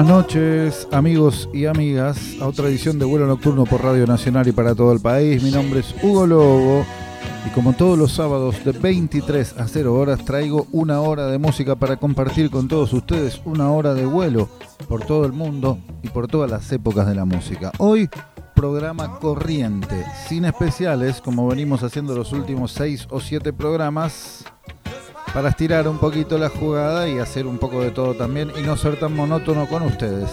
Buenas noches, amigos y amigas, a otra edición de Vuelo Nocturno por Radio Nacional y para todo el país. Mi nombre es Hugo Lobo y como todos los sábados de 23 a 0 horas traigo una hora de música para compartir con todos ustedes, una hora de vuelo por todo el mundo y por todas las épocas de la música. Hoy programa corriente, sin especiales como venimos haciendo los últimos 6 o 7 programas para estirar un poquito la jugada y hacer un poco de todo también y no ser tan monótono con ustedes.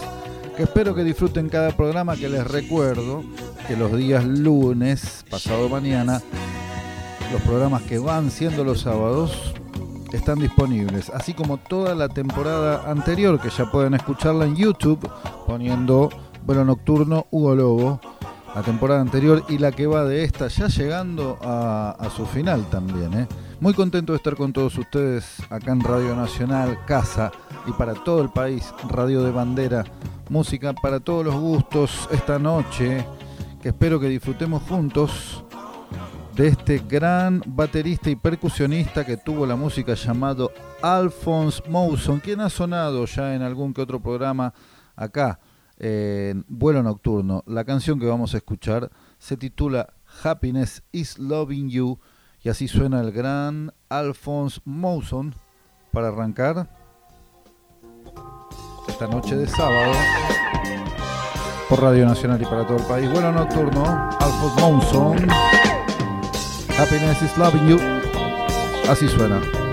Que espero que disfruten cada programa que les recuerdo que los días lunes, pasado mañana, los programas que van siendo los sábados están disponibles, así como toda la temporada anterior que ya pueden escucharla en YouTube poniendo vuelo nocturno Hugo Lobo, la temporada anterior y la que va de esta ya llegando a, a su final también. ¿eh? Muy contento de estar con todos ustedes acá en Radio Nacional, Casa y para todo el país, Radio de Bandera, música para todos los gustos esta noche, que espero que disfrutemos juntos de este gran baterista y percusionista que tuvo la música llamado Alphonse Mouson, quien ha sonado ya en algún que otro programa acá en Vuelo Nocturno. La canción que vamos a escuchar se titula Happiness is Loving You y así suena el gran Alphonse Mouson para arrancar esta noche de sábado por Radio Nacional y para todo el país. Bueno nocturno, Alphonse Mouson. Happiness is loving you. Así suena.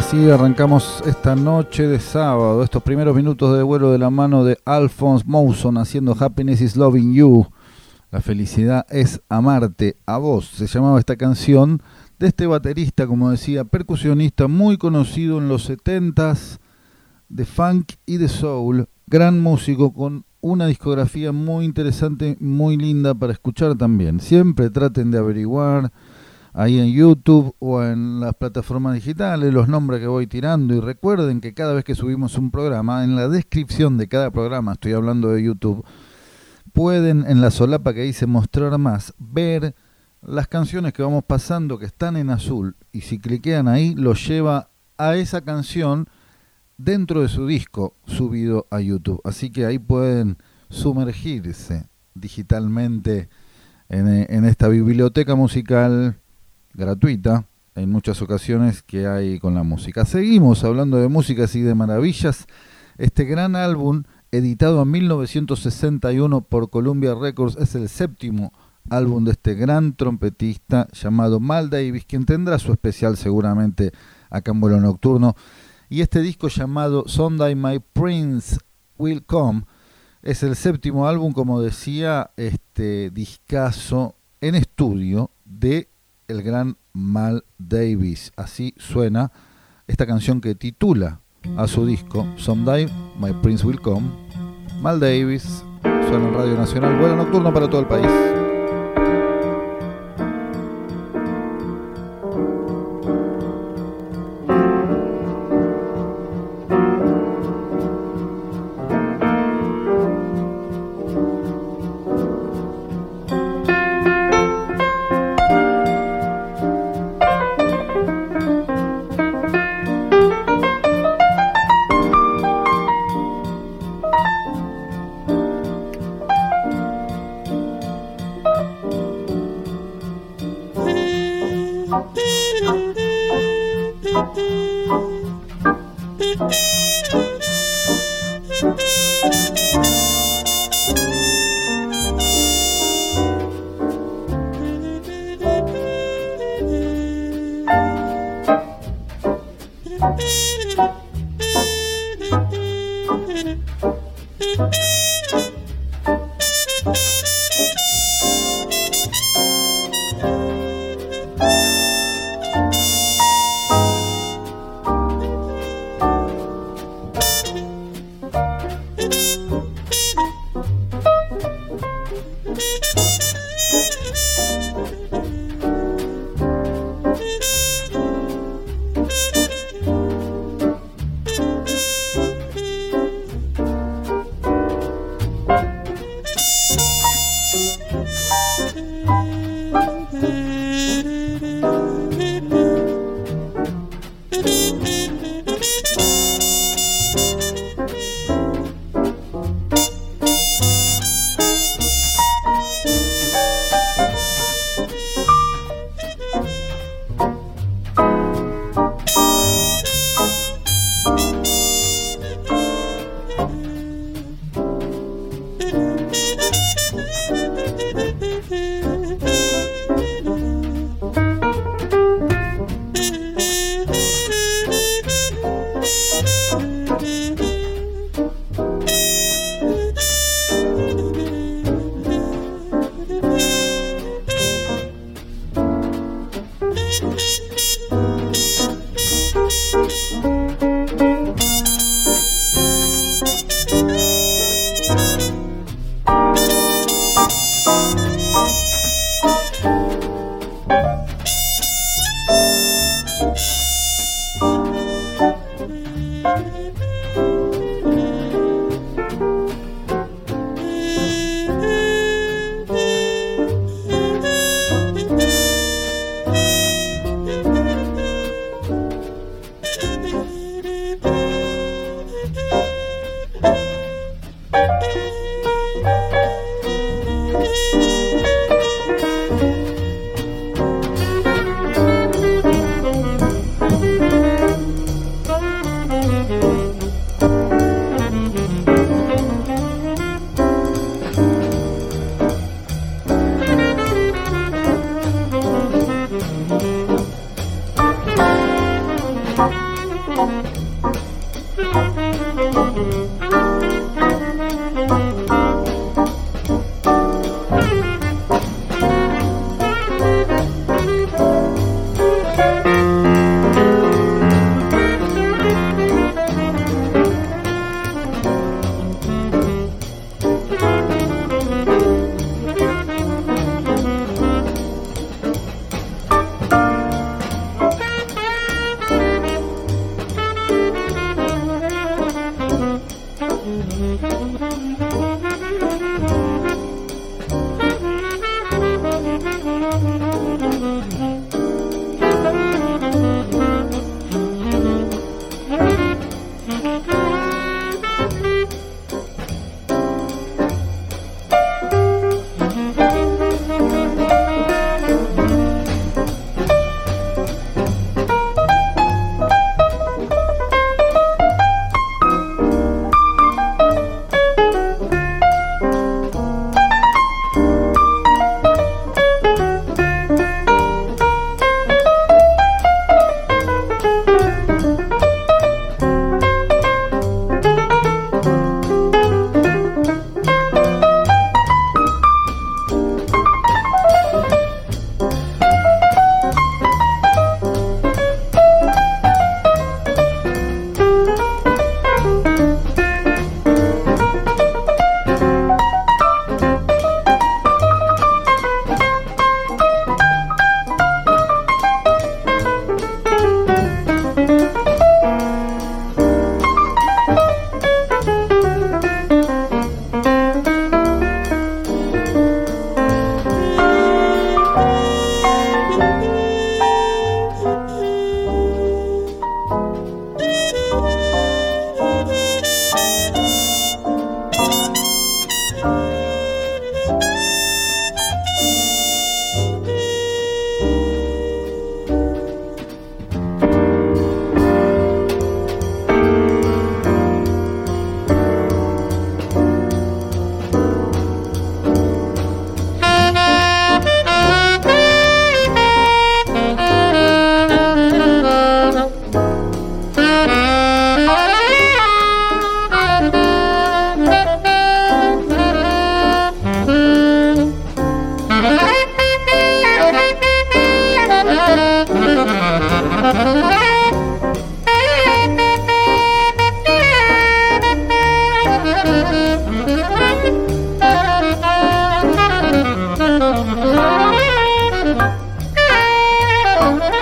Así arrancamos esta noche de sábado, estos primeros minutos de vuelo de la mano de Alphonse Mouson haciendo Happiness is Loving You. La felicidad es amarte a vos. Se llamaba esta canción de este baterista, como decía, percusionista muy conocido en los 70s de funk y de soul, gran músico con una discografía muy interesante, muy linda para escuchar también. Siempre traten de averiguar ahí en YouTube o en las plataformas digitales, los nombres que voy tirando y recuerden que cada vez que subimos un programa, en la descripción de cada programa, estoy hablando de YouTube, pueden en la solapa que dice mostrar más, ver las canciones que vamos pasando que están en azul y si cliquean ahí los lleva a esa canción dentro de su disco subido a YouTube. Así que ahí pueden sumergirse digitalmente en, en esta biblioteca musical gratuita en muchas ocasiones que hay con la música. Seguimos hablando de músicas y de maravillas. Este gran álbum, editado en 1961 por Columbia Records, es el séptimo álbum de este gran trompetista llamado Mal Davis, quien tendrá su especial seguramente acá en vuelo nocturno. Y este disco llamado Sunday My Prince Will Come es el séptimo álbum, como decía, este discazo en estudio de el gran Mal Davis. Así suena esta canción que titula a su disco Someday My Prince Will Come. Mal Davis suena en Radio Nacional, vuelo nocturno para todo el país. Thank you.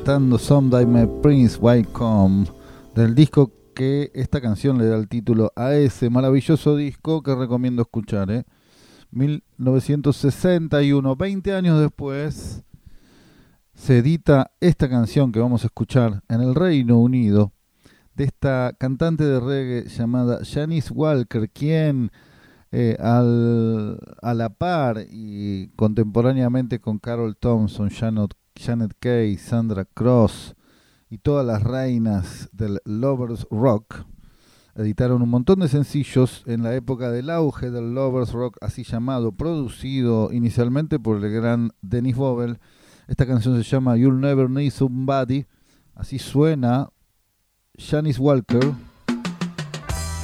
Interpretando Someday My Prince Why Come del disco que esta canción le da el título a ese maravilloso disco que recomiendo escuchar. ¿eh? 1961, 20 años después, se edita esta canción que vamos a escuchar en el Reino Unido de esta cantante de reggae llamada Janice Walker, quien eh, a la par y contemporáneamente con Carol Thompson, Janet, Janet Kay, Sandra Cross y todas las reinas del Lovers Rock, editaron un montón de sencillos en la época del auge del Lovers Rock, así llamado, producido inicialmente por el gran Dennis Bobel. Esta canción se llama You'll Never Need Somebody, así suena Janice Walker.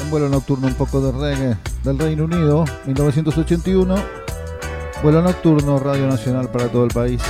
Un vuelo nocturno un poco de reggae del Reino Unido, 1981. Vuelo nocturno, Radio Nacional para todo el país.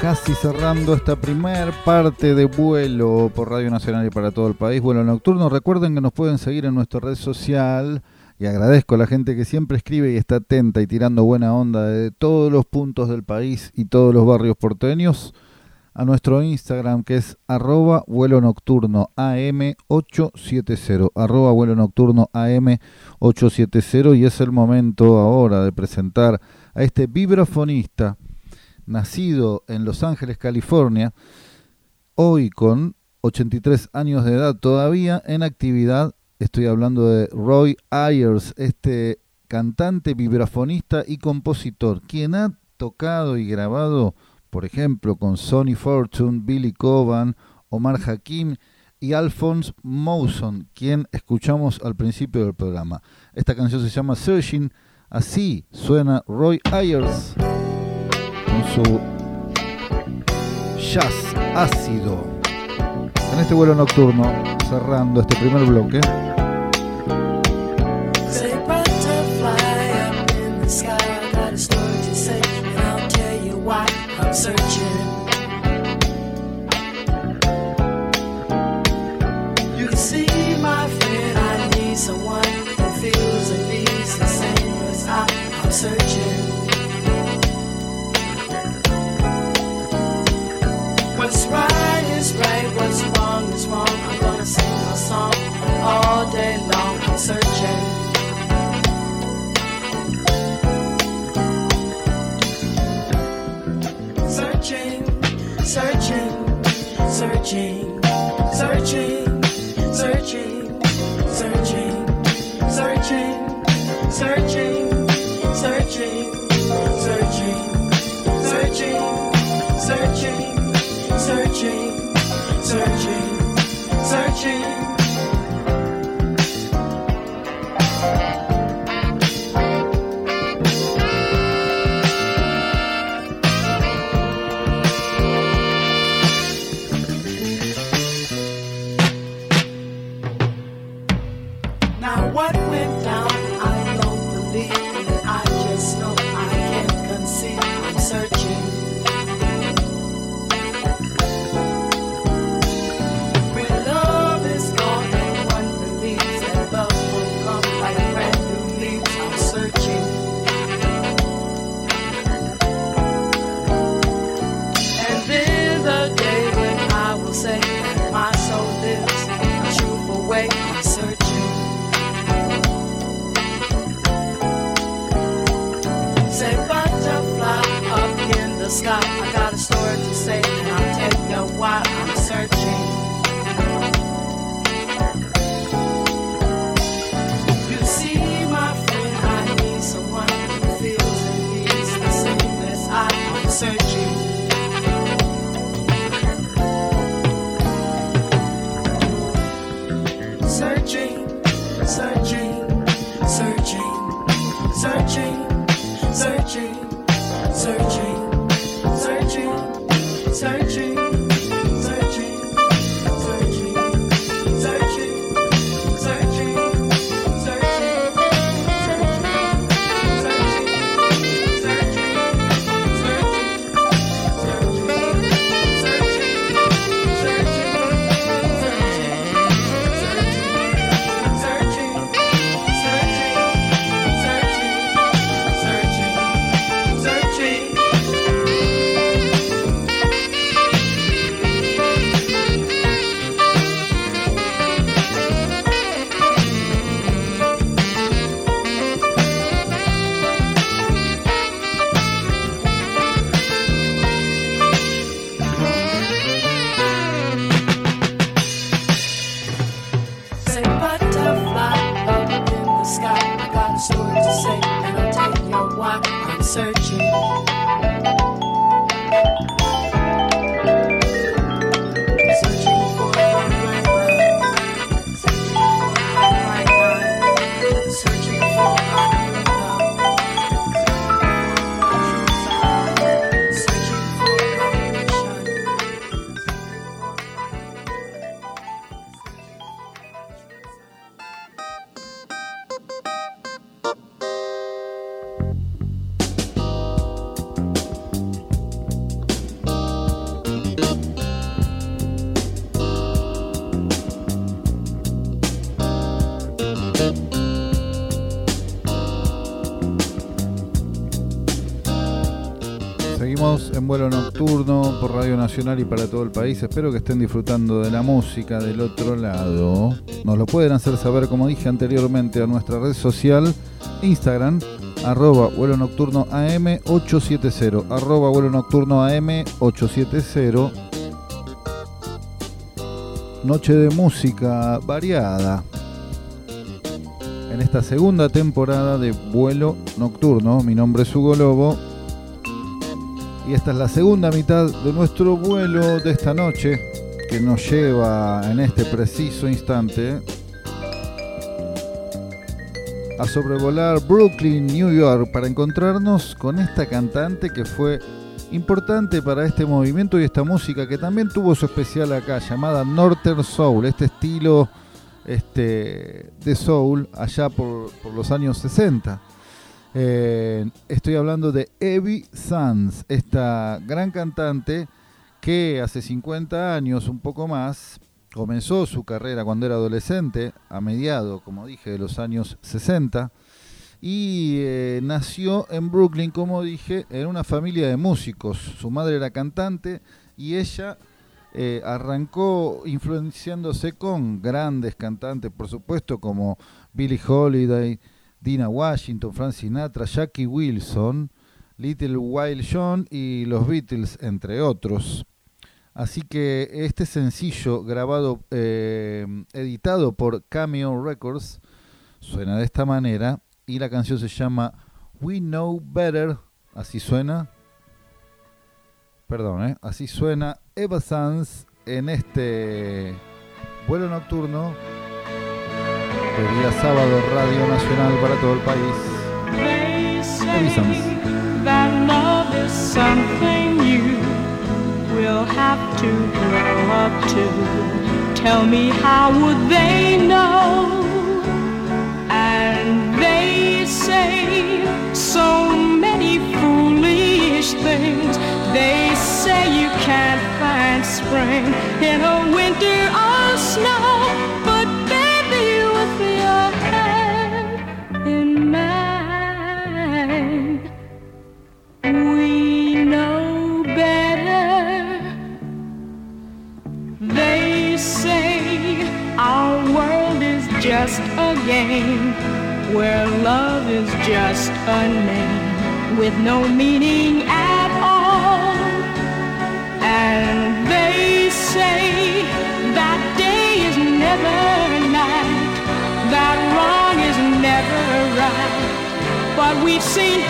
Casi cerrando esta primer parte de vuelo por Radio Nacional y para todo el país, vuelo nocturno. Recuerden que nos pueden seguir en nuestra red social y agradezco a la gente que siempre escribe y está atenta y tirando buena onda de todos los puntos del país y todos los barrios porteños a nuestro Instagram que es arroba vuelo nocturno AM870, arroba vuelo nocturno AM870 y es el momento ahora de presentar a este vibrafonista nacido en Los Ángeles, California, hoy con 83 años de edad todavía en actividad. Estoy hablando de Roy Ayers, este cantante, vibrafonista y compositor, quien ha tocado y grabado por ejemplo, con Sonny Fortune, Billy Coban, Omar Hakim y Alphonse Mouson, quien escuchamos al principio del programa. Esta canción se llama Searching, así suena Roy Ayers con su jazz ácido. En este vuelo nocturno, cerrando este primer bloque. searching. searching. Thank you. Vuelo nocturno por Radio Nacional y para todo el país. Espero que estén disfrutando de la música del otro lado. Nos lo pueden hacer saber, como dije anteriormente, a nuestra red social, Instagram, arroba vuelo nocturno AM870, arroba vuelo nocturno AM870. Noche de música variada. En esta segunda temporada de vuelo nocturno, mi nombre es Hugo Lobo y esta es la segunda mitad de nuestro vuelo de esta noche, que nos lleva en este preciso instante a sobrevolar Brooklyn, New York, para encontrarnos con esta cantante que fue importante para este movimiento y esta música que también tuvo su especial acá, llamada Northern Soul, este estilo este, de soul allá por, los años 60. Eh, estoy hablando de Evie Sands, esta gran cantante que hace 50 años, un poco más, comenzó su carrera cuando era adolescente, a mediados, como dije, de los años 60, y eh, nació en Brooklyn, como dije, en una familia de músicos. Su madre era cantante y ella eh, arrancó influenciándose con grandes cantantes, por supuesto, como Billie Holiday, Dina Washington, Frank Sinatra, Jackie Wilson, Little Wild John y los Beatles, entre otros. Así que este sencillo grabado, eh, editado por Cameo Records, suena de esta manera y la canción se llama We Know Better, así suena. Perdón, ¿eh? así suena Eva Sanz en este vuelo nocturno de día sábado Radio Nacional para todo el país. Tell me how would they know? And they say so many foolish things. They say you can't find spring in a winter or snow. A name with no meaning at all. And they say that day is never night, that wrong is never right. But we've seen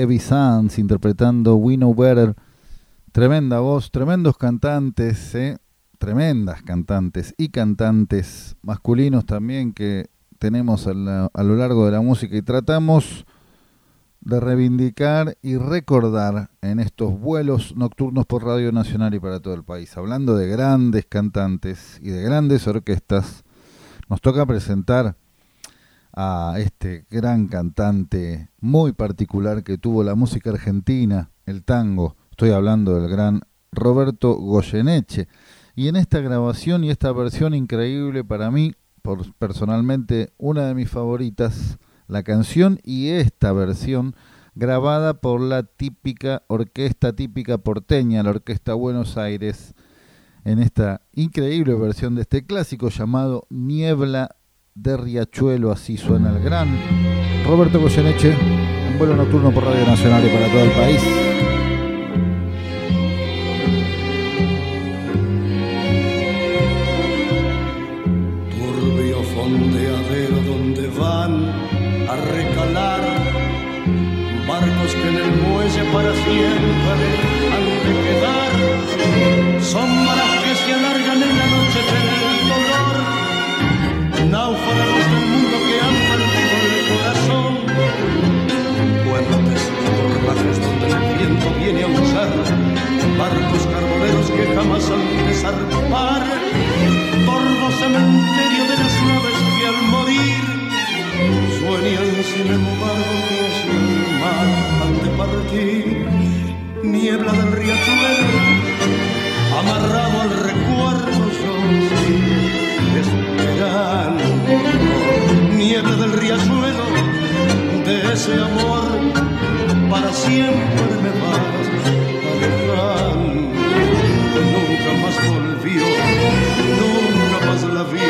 Evie Sanz interpretando We Know Better. Tremenda voz, tremendos cantantes, ¿eh? tremendas cantantes y cantantes masculinos también que tenemos a, lo largo de la música y tratamos de reivindicar y recordar en estos vuelos nocturnos por Radio Nacional y para todo el país. Hablando de grandes cantantes y de grandes orquestas, nos toca presentar a este gran cantante muy particular que tuvo la música argentina, el tango. Estoy hablando del gran Roberto Goyeneche. Y en esta grabación y esta versión increíble para mí, por, personalmente una de mis favoritas, la canción y esta versión grabada por la típica orquesta típica porteña, la Orquesta Buenos Aires, en esta increíble versión de este clásico llamado Niebla de Riachuelo, así suena el gran Roberto Goyeneche, en vuelo nocturno por Radio Nacional y para todo el país. Turbio fondeadero donde van a recalar barcos que en el muelle para siempre han de quedar, sombras que se alargan en la noche carboneros que jamás han de zarpar, tordo cementerio de las naves que al morir sueñan sin embargo que el mar de partir, niebla del riachuelo, amarrado al recuerdo yo sigo esperando, niebla del riachuelo de ese amor para siempre me vas alejando. Nunca más volvió, nunca más la vi,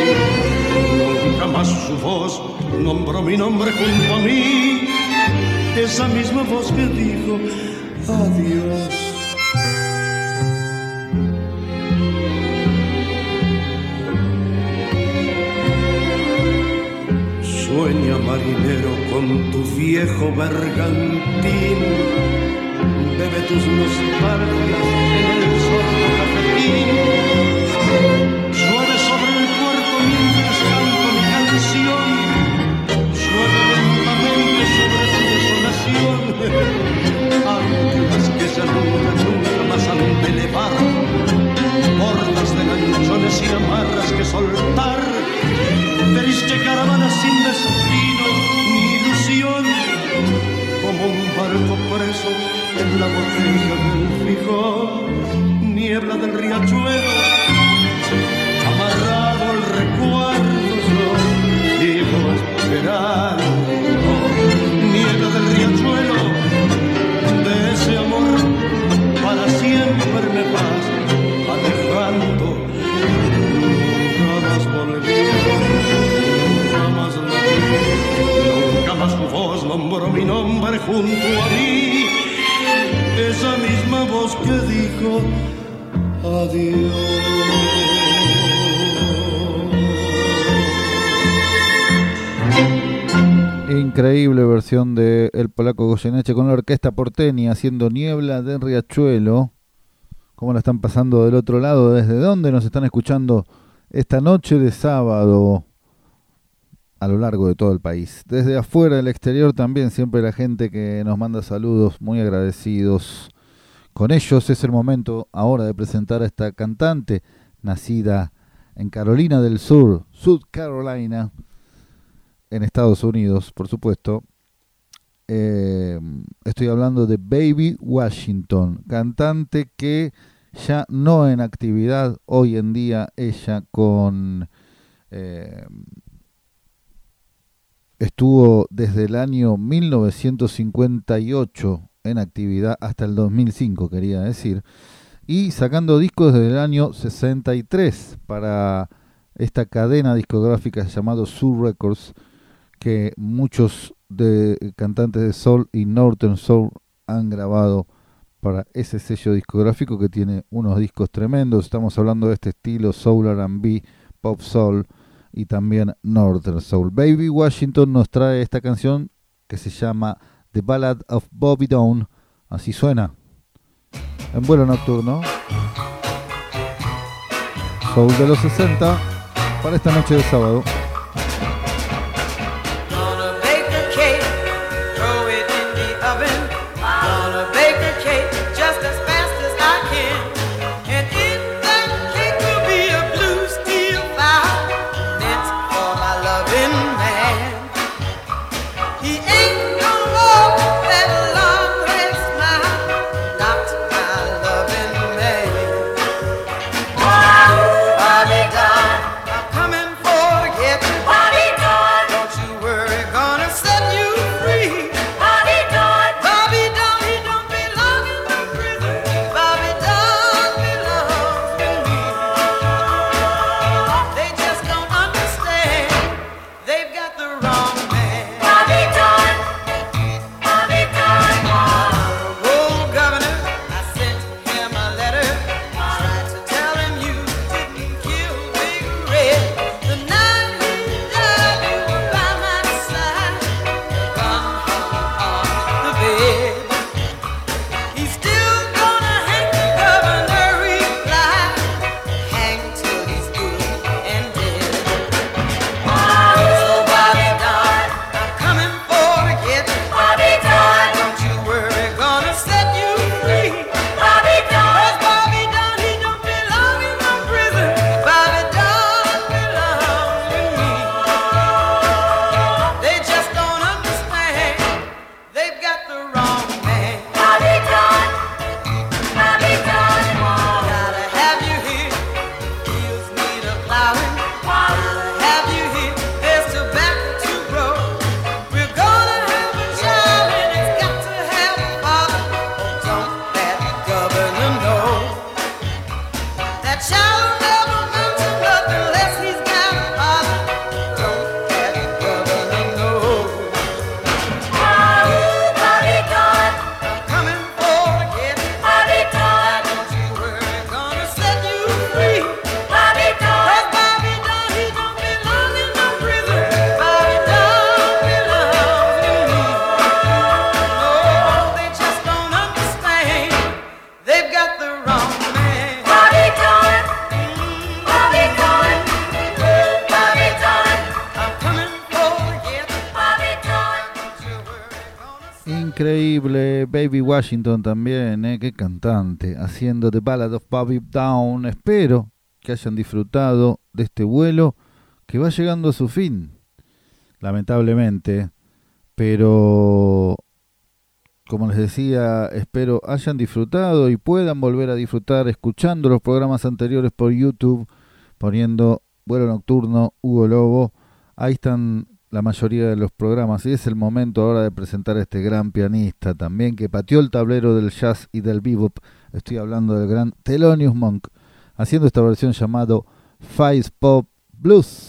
nunca más su voz nombró mi nombre junto a mí. Esa misma voz que dijo adiós. Sueña marinero con tu viejo bergantín, bebe tus nostalgias en el sordo cafetín. Llueve sobre el puerto mientras canto mi canción, llueve lentamente sobre tu desolación. Anclas que ya nunca, nunca más han de elevar, Polaco Goyeneche con la orquesta porteña haciendo Niebla de Riachuelo. ¿Cómo la están pasando del otro lado? ¿Desde dónde nos están escuchando esta noche de sábado? a lo largo de todo el país. Desde afuera del exterior también, siempre la gente que nos manda saludos, muy agradecidos. Con ellos es el momento ahora de presentar a esta cantante, nacida en Carolina del Sur, South Carolina, en Estados Unidos, por supuesto. Eh, estoy hablando de Baby Washington, cantante que ya no en actividad hoy en día, ella con... Eh, Estuvo desde el año 1958 en actividad hasta el 2005, quería decir, y sacando discos desde el año 63 para esta cadena discográfica llamada Soul Records, que muchos de cantantes de soul y northern soul han grabado para ese sello discográfico que tiene unos discos tremendos. Estamos hablando de este estilo soul R&B, pop soul y también Northern Soul. Baby Washington nos trae esta canción que se llama The Ballad of Bobby Dawn. Así suena. En vuelo nocturno. Soul de los 60 para esta noche de sábado. Increíble. Baby Washington también, ¿eh? qué cantante, haciendo The Ballad of Bobby Down. Espero que hayan disfrutado de este vuelo que va llegando a su fin, lamentablemente. Pero, como les decía, espero hayan disfrutado y puedan volver a disfrutar escuchando los programas anteriores por YouTube, poniendo vuelo nocturno, Hugo Lobo. Ahí están la mayoría de los programas y es el momento ahora de presentar a este gran pianista también que pateó el tablero del jazz y del bebop. Estoy hablando del gran Thelonious Monk haciendo esta versión llamado Five Pop Blues.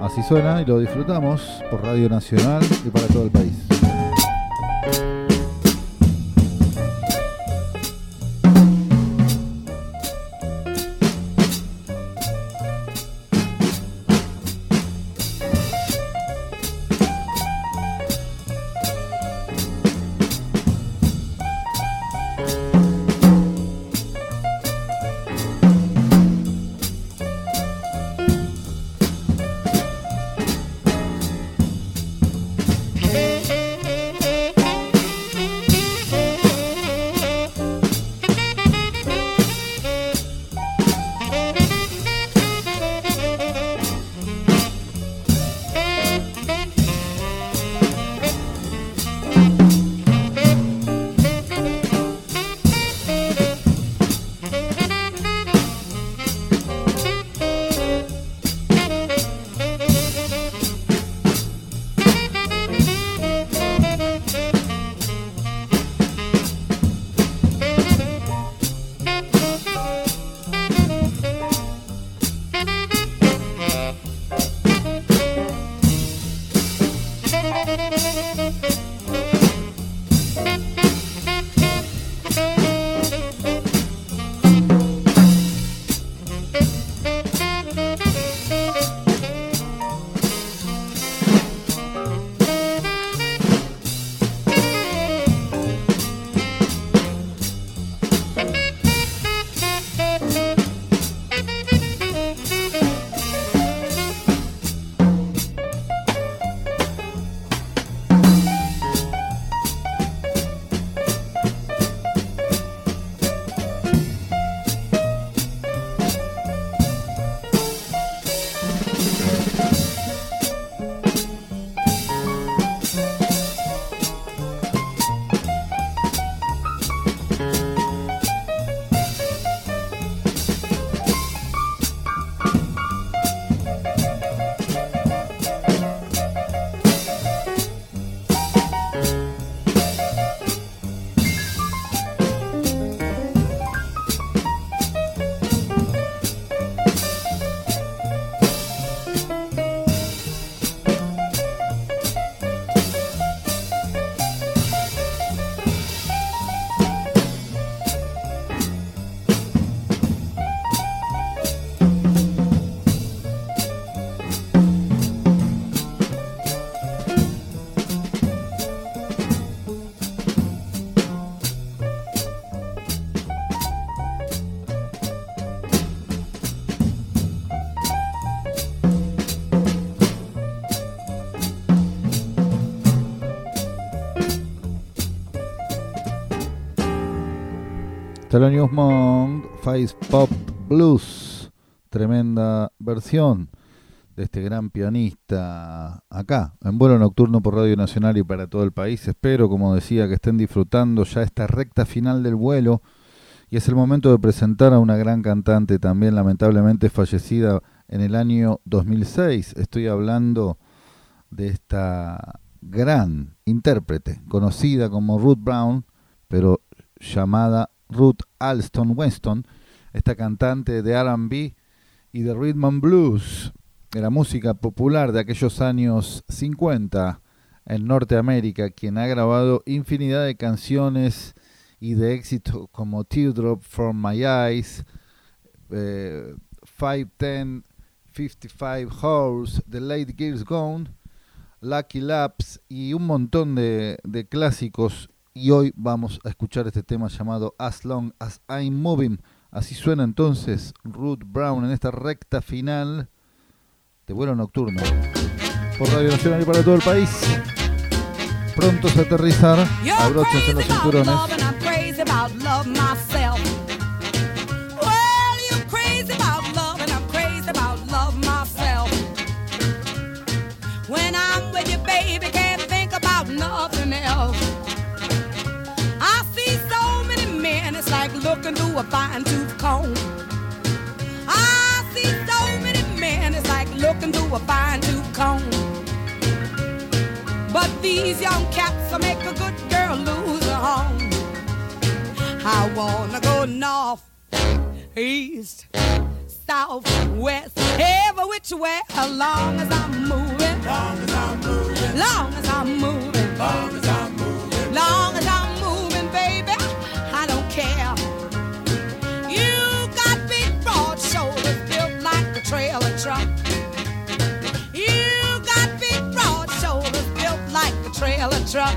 Así suena y lo disfrutamos por Radio Nacional y para todo el país. Thelonious Monk, Face Pop Blues, tremenda versión de este gran pianista acá, en vuelo nocturno por Radio Nacional y para todo el país. Espero, como decía, que estén disfrutando ya esta recta final del vuelo y es el momento de presentar a una gran cantante también lamentablemente fallecida en el año 2006. Estoy hablando de esta gran intérprete, conocida como Ruth Brown, pero llamada Ruth Alston Weston, esta cantante de RB y de Rhythm and Blues, de la música popular de aquellos años 50 en Norteamérica, quien ha grabado infinidad de canciones y de éxito como Teardrop from My Eyes, eh, 510, 55 Hours, The Late Gears Gone, Lucky Laps y un montón de, de clásicos. Y hoy vamos a escuchar este tema llamado As Long as I'm Moving. Así suena entonces Ruth Brown en esta recta final de vuelo nocturno por Radio Nacional y para todo el país. Prontos a aterrizar, abróchense los cinturones. When I'm with you, baby, can't think about nothing else. Looking through a fine tooth comb. I see so many men, it's like looking through a fine tooth comb. But these young cats will make a good girl lose her home. I wanna go north, east, south, west, every which way, as long as I'm moving. Long as I'm moving. Long as I'm moving. Long as I'm moving. Long as I'm trailer truck. You got big broad shoulders built like a trailer truck.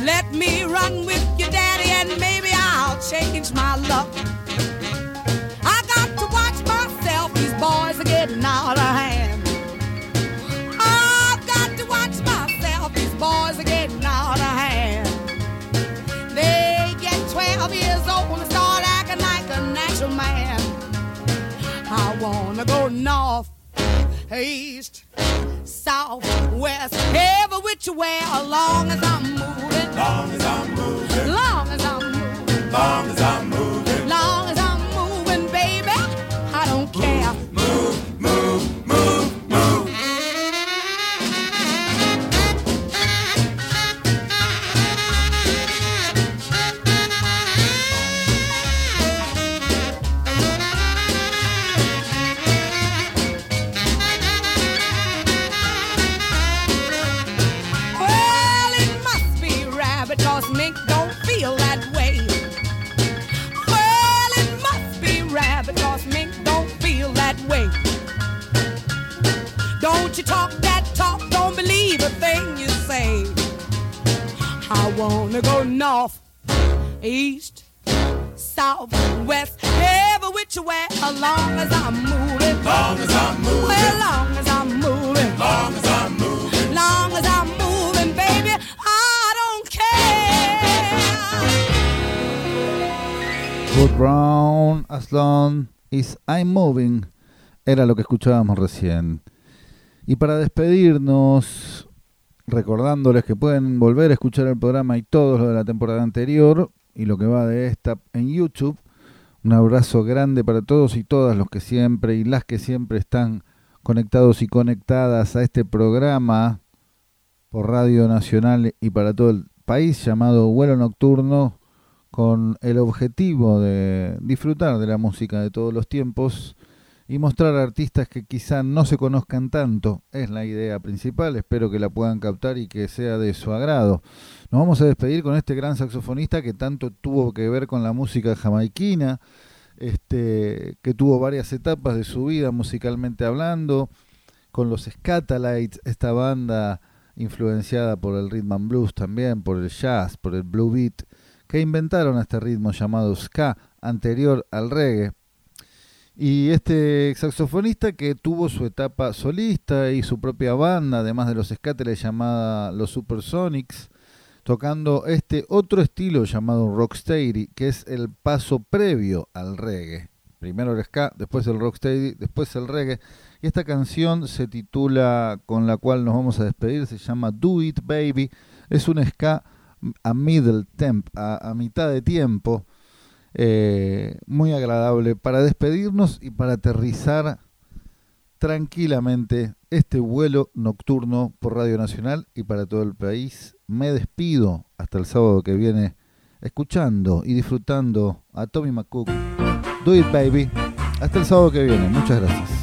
Let me run with you, daddy, and maybe I'll change my luck. I got to watch myself, these boys are getting out of hand. I've got to watch myself, these boys are getting out of hand. Go north, east, south, west, every which way, as long as I'm moving. Long as I'm moving. Long as I'm moving. Long as I'm moving. North, east, south, west, every which way, as long as I'm moving. Long as I'm moving. Well, long as I'm moving. Long as I'm moving. Long as I'm moving, baby, I don't care. Ruth Brown, As Long as I'm Moving, era lo que escuchábamos recién. Y para despedirnos, recordándoles que pueden volver a escuchar el programa y todo lo de la temporada anterior y lo que va de esta en YouTube. Un abrazo grande para todos y todas los que siempre y las que siempre están conectados y conectadas a este programa por Radio Nacional y para todo el país llamado Vuelo Nocturno con el objetivo de disfrutar de la música de todos los tiempos y mostrar artistas que quizá no se conozcan tanto. Es la idea principal, espero que la puedan captar y que sea de su agrado. Nos vamos a despedir con este gran saxofonista que tanto tuvo que ver con la música jamaiquina, este, que tuvo varias etapas de su vida musicalmente hablando, con los Scatalites, esta banda influenciada por el rhythm and blues también, por el jazz, por el blue beat, que inventaron este ritmo llamado ska, anterior al reggae. Y este saxofonista que tuvo su etapa solista y su propia banda, además de los Scatalites llamada los Supersonics, tocando este otro estilo llamado rocksteady, que es el paso previo al reggae. Primero el ska, después el rocksteady, después el reggae. Y esta canción se titula, con la cual nos vamos a despedir, se llama Do It Baby. Es un ska a middle temp, a mitad de tiempo, eh, muy agradable para despedirnos y para aterrizar tranquilamente este vuelo nocturno por Radio Nacional y para todo el país. Me despido hasta el sábado que viene escuchando y disfrutando a Tommy McCook. Do it, baby. Hasta el sábado que viene. Muchas gracias.